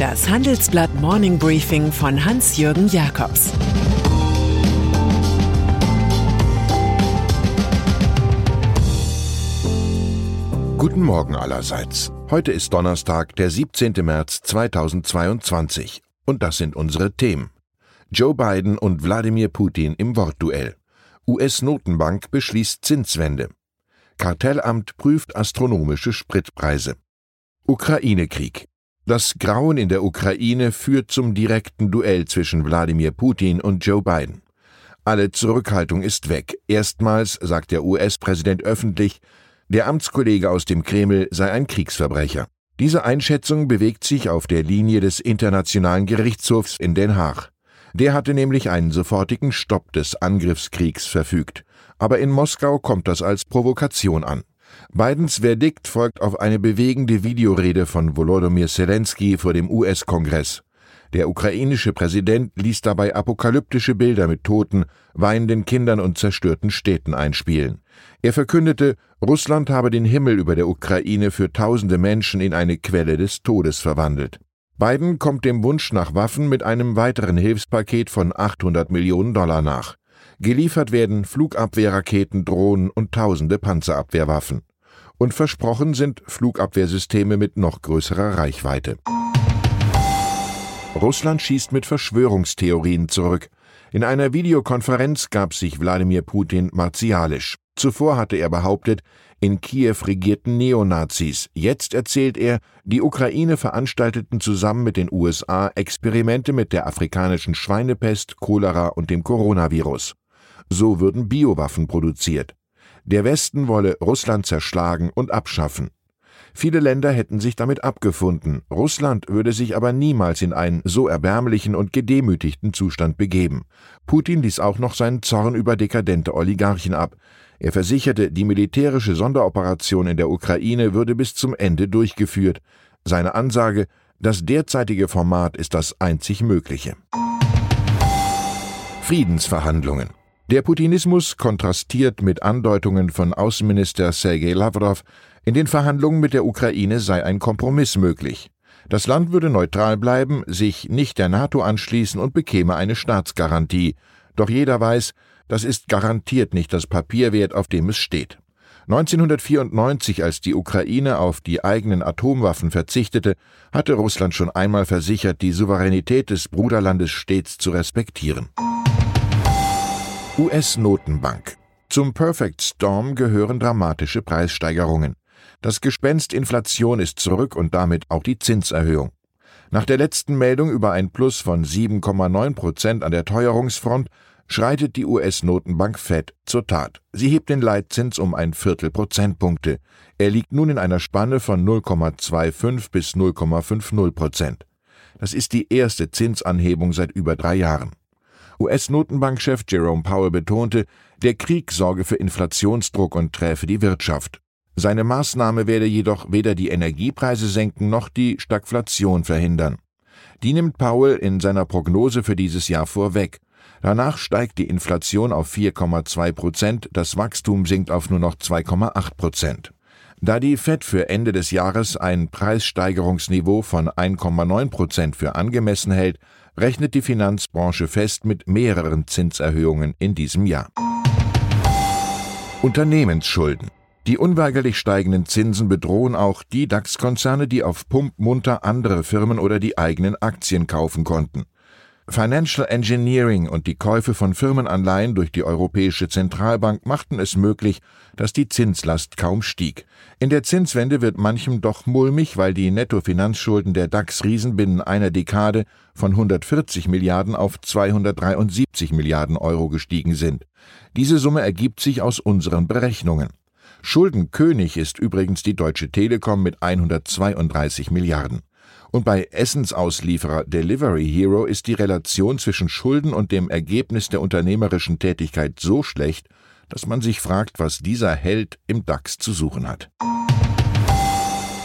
Das Handelsblatt Morning Briefing von Hans-Jürgen Jakobs Guten Morgen allerseits. Heute ist Donnerstag, der 17. März 2022. Und das sind unsere Themen. Joe Biden und Wladimir Putin im Wortduell. US-Notenbank beschließt Zinswende. Kartellamt prüft astronomische Spritpreise. Ukraine-Krieg. Das Grauen in der Ukraine führt zum direkten Duell zwischen Wladimir Putin und Joe Biden. Alle Zurückhaltung ist weg. Erstmals sagt der US-Präsident öffentlich, der Amtskollege aus dem Kreml sei ein Kriegsverbrecher. Diese Einschätzung bewegt sich auf der Linie des Internationalen Gerichtshofs in Den Haag. Der hatte nämlich einen sofortigen Stopp des Angriffskriegs verfügt. Aber in Moskau kommt das als Provokation an. Bidens Verdikt folgt auf eine bewegende Videorede von Volodymyr Zelensky vor dem US-Kongress. Der ukrainische Präsident ließ dabei apokalyptische Bilder mit Toten, weinenden Kindern und zerstörten Städten einspielen. Er verkündete, Russland habe den Himmel über der Ukraine für tausende Menschen in eine Quelle des Todes verwandelt. Biden kommt dem Wunsch nach Waffen mit einem weiteren Hilfspaket von 800 Millionen Dollar nach. Geliefert werden Flugabwehrraketen, Drohnen und tausende Panzerabwehrwaffen. Und versprochen sind Flugabwehrsysteme mit noch größerer Reichweite. Russland schießt mit Verschwörungstheorien zurück. In einer Videokonferenz gab sich Wladimir Putin martialisch. Zuvor hatte er behauptet, in Kiew regierten Neonazis. Jetzt erzählt er, die Ukraine veranstalteten zusammen mit den USA Experimente mit der afrikanischen Schweinepest, Cholera und dem Coronavirus. So würden Biowaffen produziert. Der Westen wolle Russland zerschlagen und abschaffen. Viele Länder hätten sich damit abgefunden, Russland würde sich aber niemals in einen so erbärmlichen und gedemütigten Zustand begeben. Putin ließ auch noch seinen Zorn über dekadente Oligarchen ab. Er versicherte, die militärische Sonderoperation in der Ukraine würde bis zum Ende durchgeführt. Seine Ansage, das derzeitige Format ist das einzig mögliche. Friedensverhandlungen der Putinismus kontrastiert mit Andeutungen von Außenminister Sergei Lavrov, in den Verhandlungen mit der Ukraine sei ein Kompromiss möglich. Das Land würde neutral bleiben, sich nicht der NATO anschließen und bekäme eine Staatsgarantie. Doch jeder weiß, das ist garantiert nicht das Papier wert, auf dem es steht. 1994, als die Ukraine auf die eigenen Atomwaffen verzichtete, hatte Russland schon einmal versichert, die Souveränität des Bruderlandes stets zu respektieren. US-Notenbank. Zum Perfect Storm gehören dramatische Preissteigerungen. Das Gespenst Inflation ist zurück und damit auch die Zinserhöhung. Nach der letzten Meldung über ein Plus von 7,9 Prozent an der Teuerungsfront schreitet die US-Notenbank Fed zur Tat. Sie hebt den Leitzins um ein Viertel Prozentpunkte. Er liegt nun in einer Spanne von 0,25 bis 0,50 Prozent. Das ist die erste Zinsanhebung seit über drei Jahren. US-Notenbankchef Jerome Powell betonte, der Krieg sorge für Inflationsdruck und träfe die Wirtschaft. Seine Maßnahme werde jedoch weder die Energiepreise senken noch die Stagflation verhindern. Die nimmt Powell in seiner Prognose für dieses Jahr vorweg. Danach steigt die Inflation auf 4,2 Prozent, das Wachstum sinkt auf nur noch 2,8 Prozent. Da die Fed für Ende des Jahres ein Preissteigerungsniveau von 1,9 Prozent für angemessen hält, rechnet die Finanzbranche fest mit mehreren Zinserhöhungen in diesem Jahr. Unternehmensschulden. Die unweigerlich steigenden Zinsen bedrohen auch die DAX-Konzerne, die auf Pump munter andere Firmen oder die eigenen Aktien kaufen konnten. Financial Engineering und die Käufe von Firmenanleihen durch die Europäische Zentralbank machten es möglich, dass die Zinslast kaum stieg. In der Zinswende wird manchem doch mulmig, weil die Nettofinanzschulden der DAX-Riesen binnen einer Dekade von 140 Milliarden auf 273 Milliarden Euro gestiegen sind. Diese Summe ergibt sich aus unseren Berechnungen. Schuldenkönig ist übrigens die Deutsche Telekom mit 132 Milliarden. Und bei Essensauslieferer Delivery Hero ist die Relation zwischen Schulden und dem Ergebnis der unternehmerischen Tätigkeit so schlecht, dass man sich fragt, was dieser Held im DAX zu suchen hat.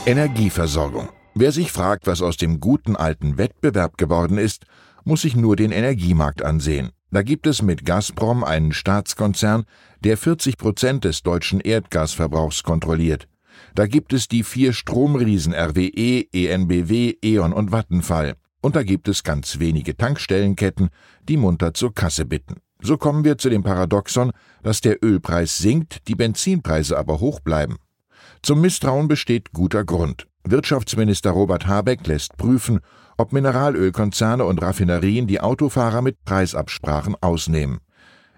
Energieversorgung. Wer sich fragt, was aus dem guten alten Wettbewerb geworden ist, muss sich nur den Energiemarkt ansehen. Da gibt es mit Gazprom einen Staatskonzern, der 40 Prozent des deutschen Erdgasverbrauchs kontrolliert. Da gibt es die vier Stromriesen RWE, ENBW, E.ON und Vattenfall. Und da gibt es ganz wenige Tankstellenketten, die munter zur Kasse bitten. So kommen wir zu dem Paradoxon, dass der Ölpreis sinkt, die Benzinpreise aber hoch bleiben. Zum Misstrauen besteht guter Grund. Wirtschaftsminister Robert Habeck lässt prüfen, ob Mineralölkonzerne und Raffinerien die Autofahrer mit Preisabsprachen ausnehmen.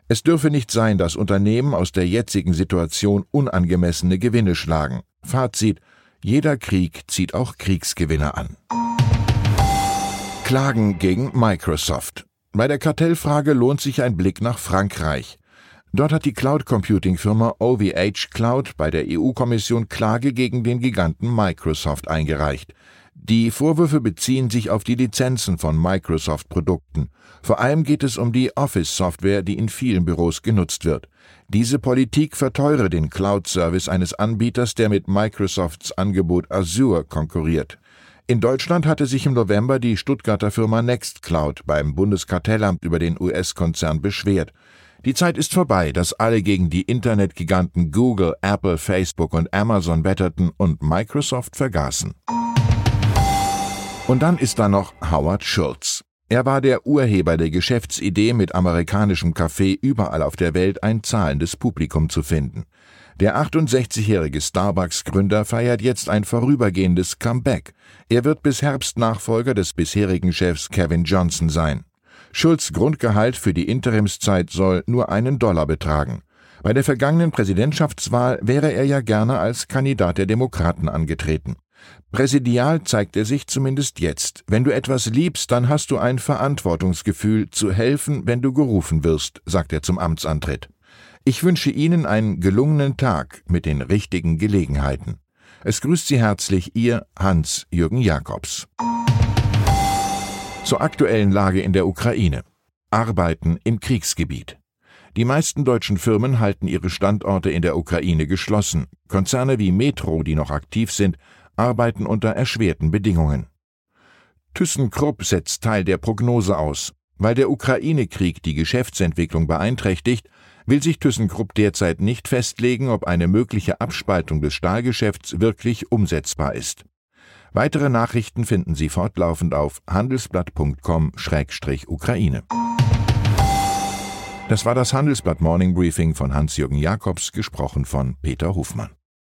Es dürfe nicht sein, dass Unternehmen aus der jetzigen Situation unangemessene Gewinne schlagen. Fazit: Jeder Krieg zieht auch Kriegsgewinner an. Klagen gegen Microsoft. Bei der Kartellfrage lohnt sich ein Blick nach Frankreich. Dort hat die Cloud-Computing-Firma OVH Cloud bei der EU-Kommission Klage gegen den Giganten Microsoft eingereicht. Die Vorwürfe beziehen sich auf die Lizenzen von Microsoft-Produkten. Vor allem geht es um die Office-Software, die in vielen Büros genutzt wird. Diese Politik verteure den Cloud-Service eines Anbieters, der mit Microsofts Angebot Azure konkurriert. In Deutschland hatte sich im November die Stuttgarter Firma Nextcloud beim Bundeskartellamt über den US-Konzern beschwert. Die Zeit ist vorbei, dass alle gegen die Internetgiganten Google, Apple, Facebook und Amazon wetterten und Microsoft vergaßen. Und dann ist da noch Howard Schultz. Er war der Urheber der Geschäftsidee, mit amerikanischem Kaffee überall auf der Welt ein zahlendes Publikum zu finden. Der 68-jährige Starbucks-Gründer feiert jetzt ein vorübergehendes Comeback. Er wird bis Herbst Nachfolger des bisherigen Chefs Kevin Johnson sein. Schulz Grundgehalt für die Interimszeit soll nur einen Dollar betragen. Bei der vergangenen Präsidentschaftswahl wäre er ja gerne als Kandidat der Demokraten angetreten. Präsidial zeigt er sich zumindest jetzt. Wenn du etwas liebst, dann hast du ein Verantwortungsgefühl, zu helfen, wenn du gerufen wirst, sagt er zum Amtsantritt. Ich wünsche Ihnen einen gelungenen Tag mit den richtigen Gelegenheiten. Es grüßt Sie herzlich Ihr Hans-Jürgen Jakobs. Zur aktuellen Lage in der Ukraine. Arbeiten im Kriegsgebiet. Die meisten deutschen Firmen halten ihre Standorte in der Ukraine geschlossen. Konzerne wie Metro, die noch aktiv sind, arbeiten unter erschwerten Bedingungen. ThyssenKrupp setzt Teil der Prognose aus. Weil der Ukraine-Krieg die Geschäftsentwicklung beeinträchtigt, will sich ThyssenKrupp derzeit nicht festlegen, ob eine mögliche Abspaltung des Stahlgeschäfts wirklich umsetzbar ist. Weitere Nachrichten finden Sie fortlaufend auf handelsblatt.com-ukraine. Das war das Handelsblatt Morning Briefing von Hans-Jürgen Jakobs, gesprochen von Peter Hofmann.